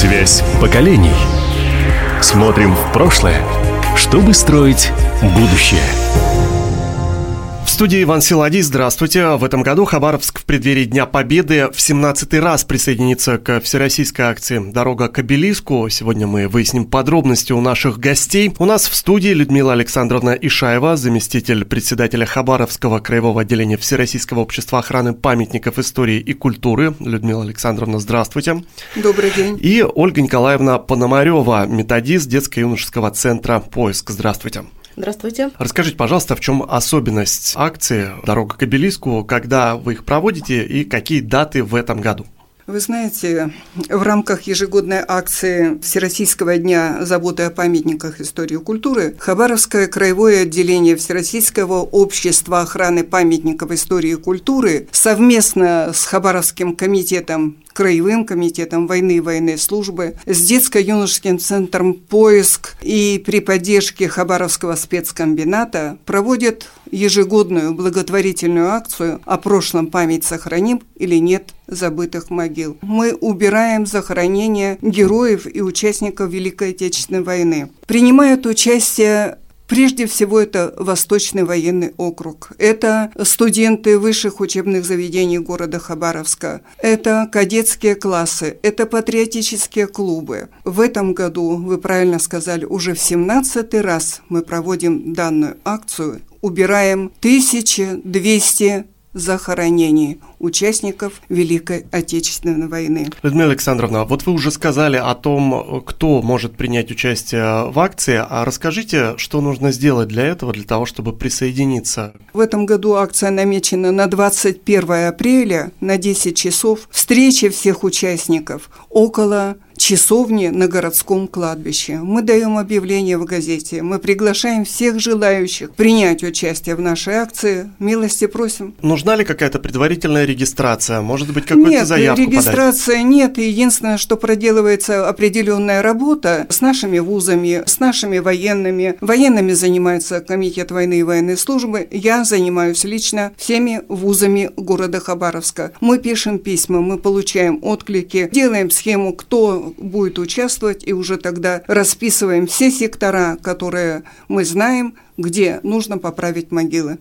Связь поколений. Смотрим в прошлое, чтобы строить будущее. Студии Иван Силадий, здравствуйте. В этом году Хабаровск в преддверии Дня Победы в 17-й раз присоединится к всероссийской акции «Дорога к обелиску». Сегодня мы выясним подробности у наших гостей. У нас в студии Людмила Александровна Ишаева, заместитель председателя Хабаровского краевого отделения Всероссийского общества охраны памятников истории и культуры. Людмила Александровна, здравствуйте. Добрый день. И Ольга Николаевна Пономарева, методист детско-юношеского центра «Поиск». Здравствуйте. Здравствуйте. Расскажите, пожалуйста, в чем особенность акции «Дорога к обелиску», когда вы их проводите и какие даты в этом году? Вы знаете, в рамках ежегодной акции Всероссийского дня заботы о памятниках истории и культуры Хабаровское краевое отделение Всероссийского общества охраны памятников истории и культуры совместно с Хабаровским комитетом краевым комитетом войны и военной службы, с детско-юношеским центром «Поиск» и при поддержке Хабаровского спецкомбината проводят ежегодную благотворительную акцию «О прошлом память сохраним или нет забытых могил». Мы убираем захоронения героев и участников Великой Отечественной войны. Принимают участие Прежде всего, это Восточный военный округ. Это студенты высших учебных заведений города Хабаровска. Это кадетские классы. Это патриотические клубы. В этом году, вы правильно сказали, уже в 17 раз мы проводим данную акцию. Убираем 1200 захоронений участников Великой Отечественной войны. Людмила Александровна, вот вы уже сказали о том, кто может принять участие в акции, а расскажите, что нужно сделать для этого, для того, чтобы присоединиться? В этом году акция намечена на 21 апреля на 10 часов. Встреча всех участников около часовни на городском кладбище. Мы даем объявление в газете. Мы приглашаем всех желающих принять участие в нашей акции. Милости просим. Нужна ли какая-то предварительная регистрация? Может быть, какую-то нет, заявку регистрация подать? нет. Единственное, что проделывается определенная работа с нашими вузами, с нашими военными. Военными занимается Комитет войны и военной службы. Я занимаюсь лично всеми вузами города Хабаровска. Мы пишем письма, мы получаем отклики, делаем схему, кто будет участвовать, и уже тогда расписываем все сектора, которые мы знаем, где нужно поправить могилы.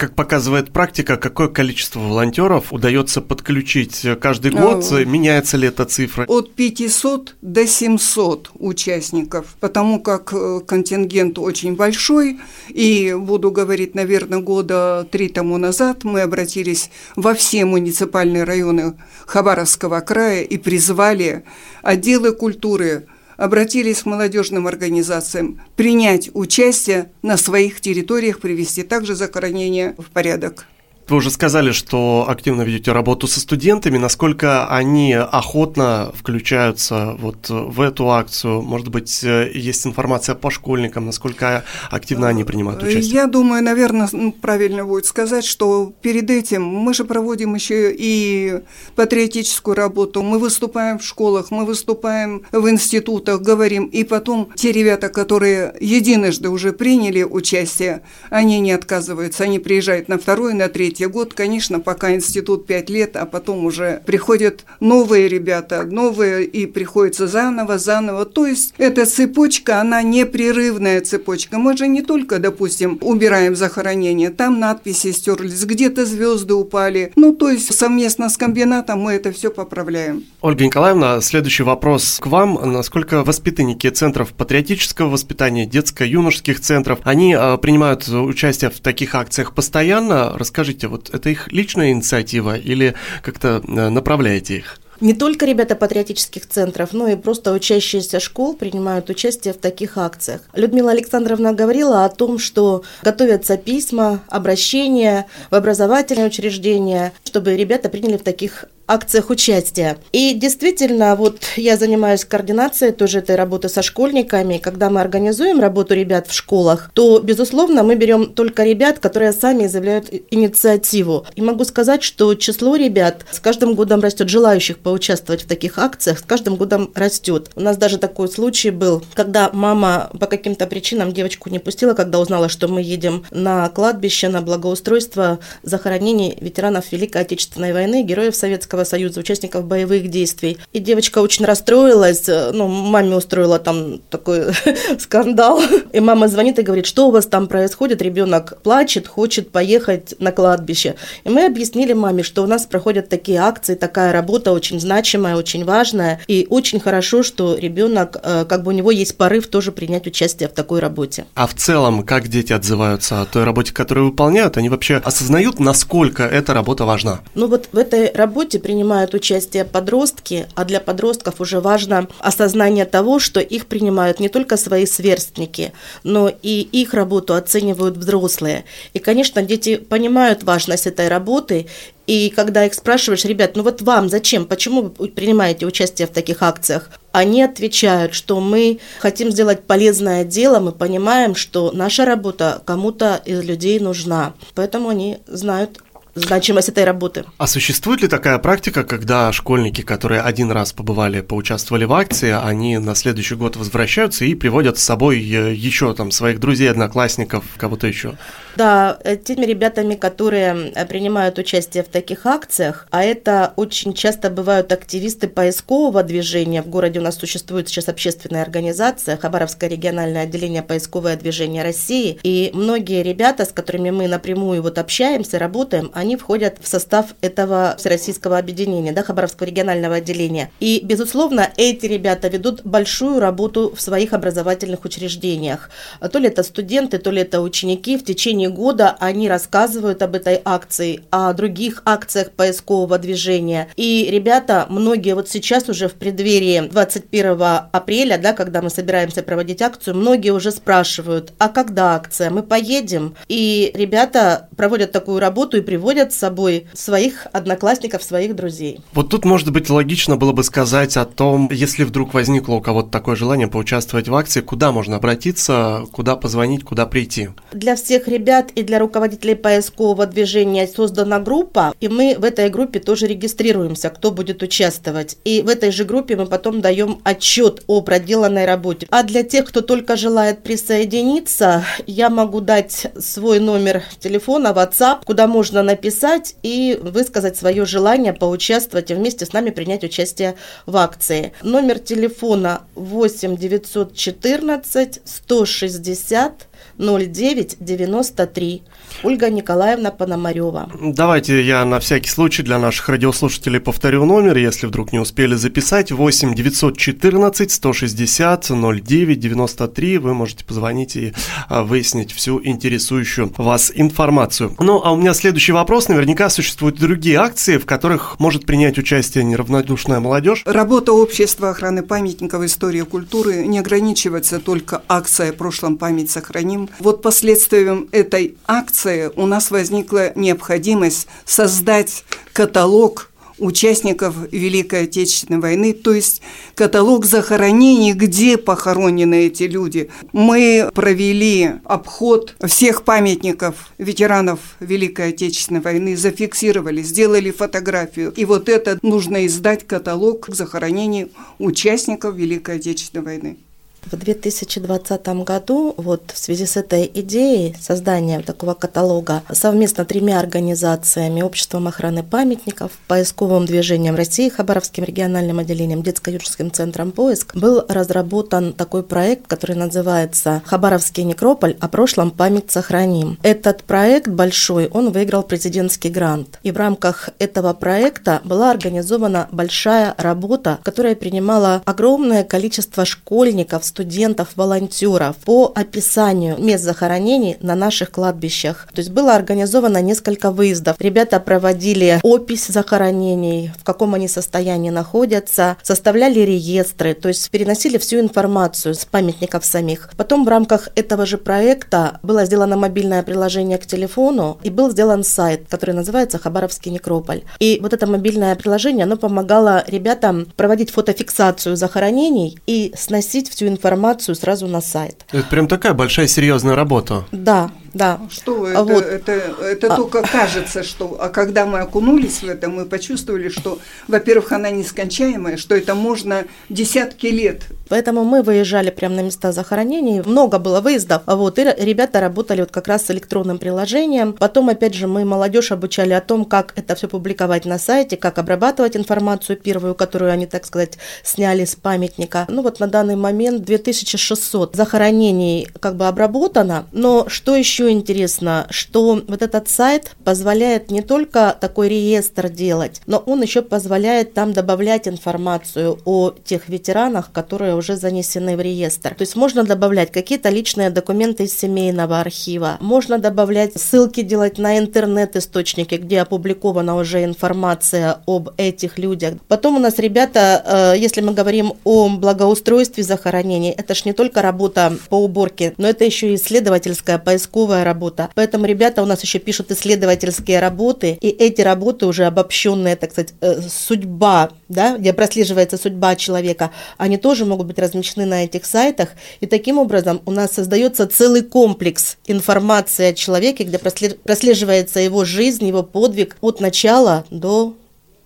Как показывает практика, какое количество волонтеров удается подключить каждый год? А, Меняется ли эта цифра? От 500 до 700 участников, потому как э, контингент очень большой. И буду говорить, наверное, года три тому назад мы обратились во все муниципальные районы Хабаровского края и призвали отделы культуры обратились к молодежным организациям принять участие на своих территориях, привести также захоронение в порядок. Вы уже сказали, что активно ведете работу со студентами. Насколько они охотно включаются вот в эту акцию? Может быть, есть информация по школьникам, насколько активно они принимают участие? Я думаю, наверное, ну, правильно будет сказать, что перед этим мы же проводим еще и патриотическую работу. Мы выступаем в школах, мы выступаем в институтах, говорим. И потом те ребята, которые единожды уже приняли участие, они не отказываются. Они приезжают на второй, на третий третий год, конечно, пока институт 5 лет, а потом уже приходят новые ребята, новые, и приходится заново, заново. То есть эта цепочка, она непрерывная цепочка. Мы же не только, допустим, убираем захоронение, там надписи стерлись, где-то звезды упали. Ну, то есть совместно с комбинатом мы это все поправляем. Ольга Николаевна, следующий вопрос к вам. Насколько воспитанники центров патриотического воспитания, детско-юношеских центров, они э, принимают участие в таких акциях постоянно? Расскажите, вот это их личная инициатива или как-то э, направляете их? Не только ребята патриотических центров, но и просто учащиеся школ принимают участие в таких акциях. Людмила Александровна говорила о том, что готовятся письма, обращения в образовательные учреждения, чтобы ребята приняли в таких акциях участия. И действительно, вот я занимаюсь координацией тоже этой работы со школьниками. Когда мы организуем работу ребят в школах, то, безусловно, мы берем только ребят, которые сами заявляют инициативу. И могу сказать, что число ребят с каждым годом растет, желающих поучаствовать в таких акциях, с каждым годом растет. У нас даже такой случай был, когда мама по каким-то причинам девочку не пустила, когда узнала, что мы едем на кладбище, на благоустройство захоронений ветеранов Великой Отечественной войны, героев Советского Советского Союза, участников боевых действий. И девочка очень расстроилась, ну, маме устроила там такой скандал. И мама звонит и говорит, что у вас там происходит, ребенок плачет, хочет поехать на кладбище. И мы объяснили маме, что у нас проходят такие акции, такая работа очень значимая, очень важная, и очень хорошо, что ребенок, э, как бы у него есть порыв тоже принять участие в такой работе. А в целом, как дети отзываются о той работе, которую выполняют? Они вообще осознают, насколько эта работа важна? Ну вот в этой работе принимают участие подростки, а для подростков уже важно осознание того, что их принимают не только свои сверстники, но и их работу оценивают взрослые. И, конечно, дети понимают важность этой работы и когда их спрашиваешь, ребят, ну вот вам зачем, почему вы принимаете участие в таких акциях? Они отвечают, что мы хотим сделать полезное дело, мы понимаем, что наша работа кому-то из людей нужна. Поэтому они знают значимость этой работы. А существует ли такая практика, когда школьники, которые один раз побывали, поучаствовали в акции, они на следующий год возвращаются и приводят с собой э, еще там своих друзей, одноклассников, кого-то еще? Да, э, теми ребятами, которые э, принимают участие в таких акциях, а это очень часто бывают активисты поискового движения. В городе у нас существует сейчас общественная организация Хабаровское региональное отделение поисковое движение России. И многие ребята, с которыми мы напрямую вот общаемся, работаем, они входят в состав этого всероссийского объединения, да, Хабаровского регионального отделения. И, безусловно, эти ребята ведут большую работу в своих образовательных учреждениях. То ли это студенты, то ли это ученики. В течение года они рассказывают об этой акции, о других акциях поискового движения. И ребята, многие вот сейчас уже в преддверии 21 апреля, да, когда мы собираемся проводить акцию, многие уже спрашивают, а когда акция, мы поедем? И ребята проводят такую работу и приводят приводят с собой своих одноклассников, своих друзей. Вот тут, может быть, логично было бы сказать о том, если вдруг возникло у кого-то такое желание поучаствовать в акции, куда можно обратиться, куда позвонить, куда прийти? Для всех ребят и для руководителей поискового движения создана группа, и мы в этой группе тоже регистрируемся, кто будет участвовать. И в этой же группе мы потом даем отчет о проделанной работе. А для тех, кто только желает присоединиться, я могу дать свой номер телефона, WhatsApp, куда можно написать написать и высказать свое желание поучаствовать и вместе с нами принять участие в акции. Номер телефона 8 914 160 0993. Ольга Николаевна Пономарева. Давайте я на всякий случай для наших радиослушателей повторю номер, если вдруг не успели записать. 8 914 160 09 93. Вы можете позвонить и а, выяснить всю интересующую вас информацию. Ну, а у меня следующий вопрос. Наверняка существуют другие акции, в которых может принять участие неравнодушная молодежь. Работа общества охраны памятников истории и культуры не ограничивается только акцией «Прошлом память сохраним», вот последствием этой акции у нас возникла необходимость создать каталог участников Великой Отечественной войны, то есть каталог захоронений, где похоронены эти люди. Мы провели обход всех памятников ветеранов Великой Отечественной войны, зафиксировали, сделали фотографию. И вот это нужно издать каталог захоронений участников Великой Отечественной войны. В 2020 году вот в связи с этой идеей создания такого каталога совместно тремя организациями Обществом охраны памятников, Поисковым движением России, Хабаровским региональным отделением, Детско-юридическим центром «Поиск» был разработан такой проект, который называется «Хабаровский некрополь. О прошлом память сохраним». Этот проект большой, он выиграл президентский грант. И в рамках этого проекта была организована большая работа, которая принимала огромное количество школьников, студентов, волонтеров по описанию мест захоронений на наших кладбищах. То есть было организовано несколько выездов. Ребята проводили опись захоронений, в каком они состоянии находятся, составляли реестры, то есть переносили всю информацию с памятников самих. Потом в рамках этого же проекта было сделано мобильное приложение к телефону и был сделан сайт, который называется Хабаровский некрополь. И вот это мобильное приложение, оно помогало ребятам проводить фотофиксацию захоронений и сносить всю информацию информацию сразу на сайт. Это прям такая большая серьезная работа. Да, да. Что это? Вот. Это, это а... только кажется, что... А когда мы окунулись в это, мы почувствовали, что, во-первых, она нескончаемая, что это можно десятки лет Поэтому мы выезжали прямо на места захоронений. Много было выездов. Вот, и ребята работали вот как раз с электронным приложением. Потом, опять же, мы молодежь обучали о том, как это все публиковать на сайте, как обрабатывать информацию первую, которую они, так сказать, сняли с памятника. Ну вот на данный момент 2600 захоронений как бы обработано. Но что еще интересно, что вот этот сайт позволяет не только такой реестр делать, но он еще позволяет там добавлять информацию о тех ветеранах, которые уже занесены в реестр. То есть можно добавлять какие-то личные документы из семейного архива, можно добавлять ссылки делать на интернет-источники, где опубликована уже информация об этих людях. Потом у нас ребята, э, если мы говорим о благоустройстве захоронений, это ж не только работа по уборке, но это еще и исследовательская, поисковая работа. Поэтому ребята у нас еще пишут исследовательские работы, и эти работы уже обобщенные, так сказать, э, судьба, да, где прослеживается судьба человека, они тоже могут быть размещены на этих сайтах. И таким образом у нас создается целый комплекс информации о человеке, где прослеживается его жизнь, его подвиг от начала до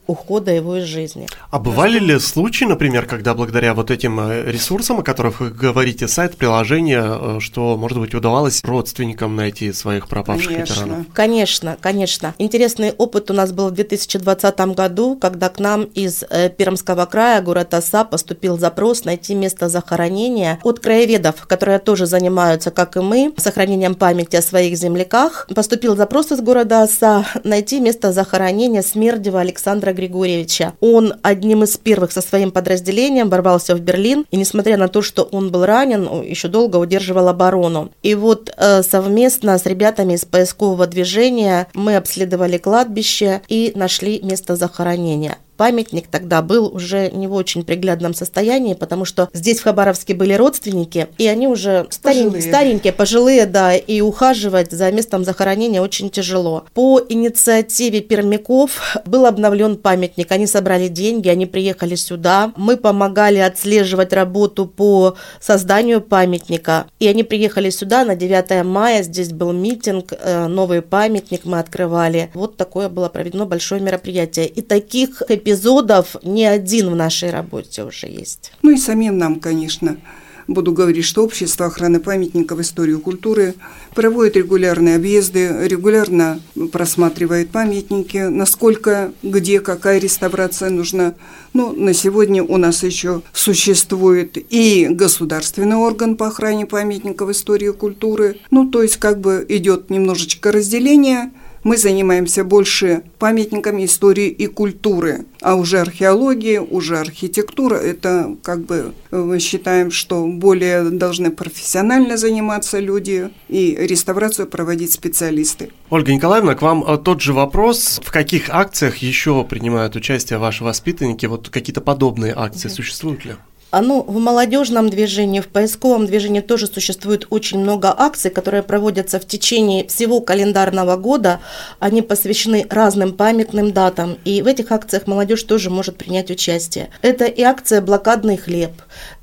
ухода его из жизни. А бывали ли случаи, например, когда благодаря вот этим э, ресурсам, о которых вы говорите, сайт, приложение, э, что, может быть, удавалось родственникам найти своих пропавших конечно. ветеранов? Конечно, конечно. Интересный опыт у нас был в 2020 году, когда к нам из э, Пермского края, город Оса, поступил запрос найти место захоронения от краеведов, которые тоже занимаются, как и мы, сохранением памяти о своих земляках. Поступил запрос из города Оса найти место захоронения Смердева Александра Григорьевича. Он одним из первых со своим подразделением ворвался в Берлин, и несмотря на то, что он был ранен, еще долго удерживал оборону. И вот э, совместно с ребятами из поискового движения мы обследовали кладбище и нашли место захоронения памятник тогда был уже не в очень приглядном состоянии, потому что здесь в Хабаровске были родственники, и они уже старенькие, пожилые. старенькие, пожилые, да, и ухаживать за местом захоронения очень тяжело. По инициативе пермяков был обновлен памятник, они собрали деньги, они приехали сюда, мы помогали отслеживать работу по созданию памятника, и они приехали сюда на 9 мая, здесь был митинг, э, новый памятник мы открывали. Вот такое было проведено большое мероприятие. И таких эпизодов не один в нашей работе уже есть. Ну и самим нам, конечно, буду говорить, что Общество охраны памятников истории и культуры проводит регулярные объезды, регулярно просматривает памятники, насколько, где, какая реставрация нужна. Ну, на сегодня у нас еще существует и государственный орган по охране памятников истории и культуры. Ну, то есть как бы идет немножечко разделение – мы занимаемся больше памятниками истории и культуры, а уже археология, уже архитектура, это как бы мы считаем, что более должны профессионально заниматься люди и реставрацию проводить специалисты. Ольга Николаевна, к вам э, тот же вопрос. В каких акциях еще принимают участие ваши воспитанники? Вот какие-то подобные акции существуют ли? А, ну, в молодежном движении, в поисковом движении тоже существует очень много акций, которые проводятся в течение всего календарного года. Они посвящены разным памятным датам, и в этих акциях молодежь тоже может принять участие. Это и акция «Блокадный хлеб»,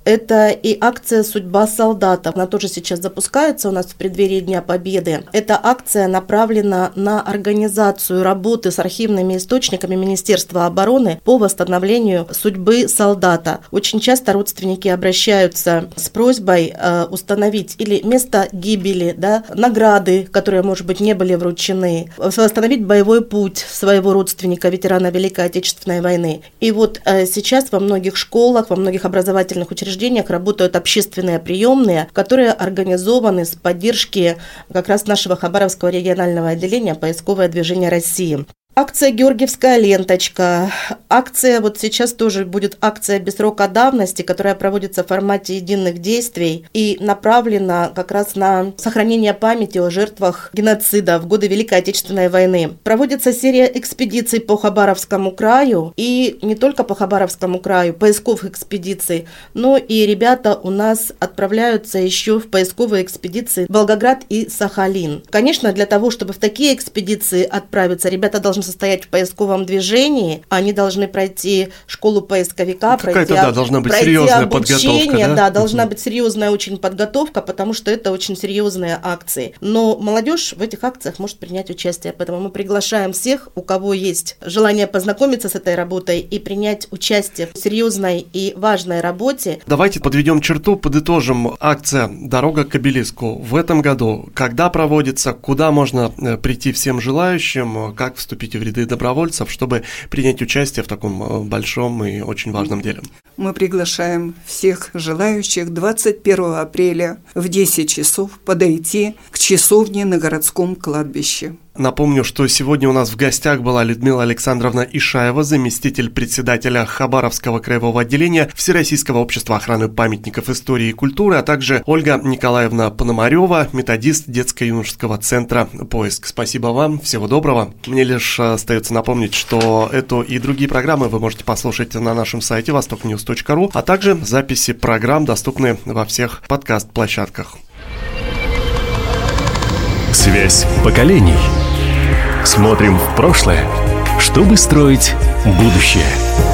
это и акция «Судьба солдата». Она тоже сейчас запускается у нас в преддверии Дня Победы. Эта акция направлена на организацию работы с архивными источниками Министерства обороны по восстановлению судьбы солдата. Очень часто родственники обращаются с просьбой э, установить или место гибели, да, награды, которые, может быть, не были вручены, восстановить боевой путь своего родственника, ветерана Великой Отечественной войны. И вот э, сейчас во многих школах, во многих образовательных учреждениях учреждениях работают общественные приемные, которые организованы с поддержки как раз нашего Хабаровского регионального отделения «Поисковое движение России». Акция «Георгиевская ленточка». Акция, вот сейчас тоже будет акция без срока давности, которая проводится в формате единых действий и направлена как раз на сохранение памяти о жертвах геноцида в годы Великой Отечественной войны. Проводится серия экспедиций по Хабаровскому краю и не только по Хабаровскому краю, поисковых экспедиций, но и ребята у нас отправляются еще в поисковые экспедиции Волгоград и Сахалин. Конечно, для того, чтобы в такие экспедиции отправиться, ребята должны должен состоять в поисковом движении, они должны пройти школу поисковика, пройти, да, должна быть пройти серьезная обучение, подготовка, да? да, должна быть серьезная очень подготовка, потому что это очень серьезные акции. Но молодежь в этих акциях может принять участие, поэтому мы приглашаем всех, у кого есть желание познакомиться с этой работой и принять участие в серьезной и важной работе. Давайте подведем черту, подытожим. Акция «Дорога к обелиску» в этом году. Когда проводится, куда можно э, прийти всем желающим, как вступить в ряды добровольцев, чтобы принять участие в таком э, большом и очень важном деле? Мы приглашаем всех желающих 21 апреля в 10 часов подойти к часовне на городском кладбище. Напомню, что сегодня у нас в гостях была Людмила Александровна Ишаева, заместитель председателя Хабаровского краевого отделения Всероссийского общества охраны памятников истории и культуры, а также Ольга Николаевна Пономарева, методист детско-юношеского центра «Поиск». Спасибо вам, всего доброго. Мне лишь остается напомнить, что эту и другие программы вы можете послушать на нашем сайте востокньюз.ру, а также записи программ доступны во всех подкаст-площадках. Связь поколений. Смотрим в прошлое, чтобы строить будущее.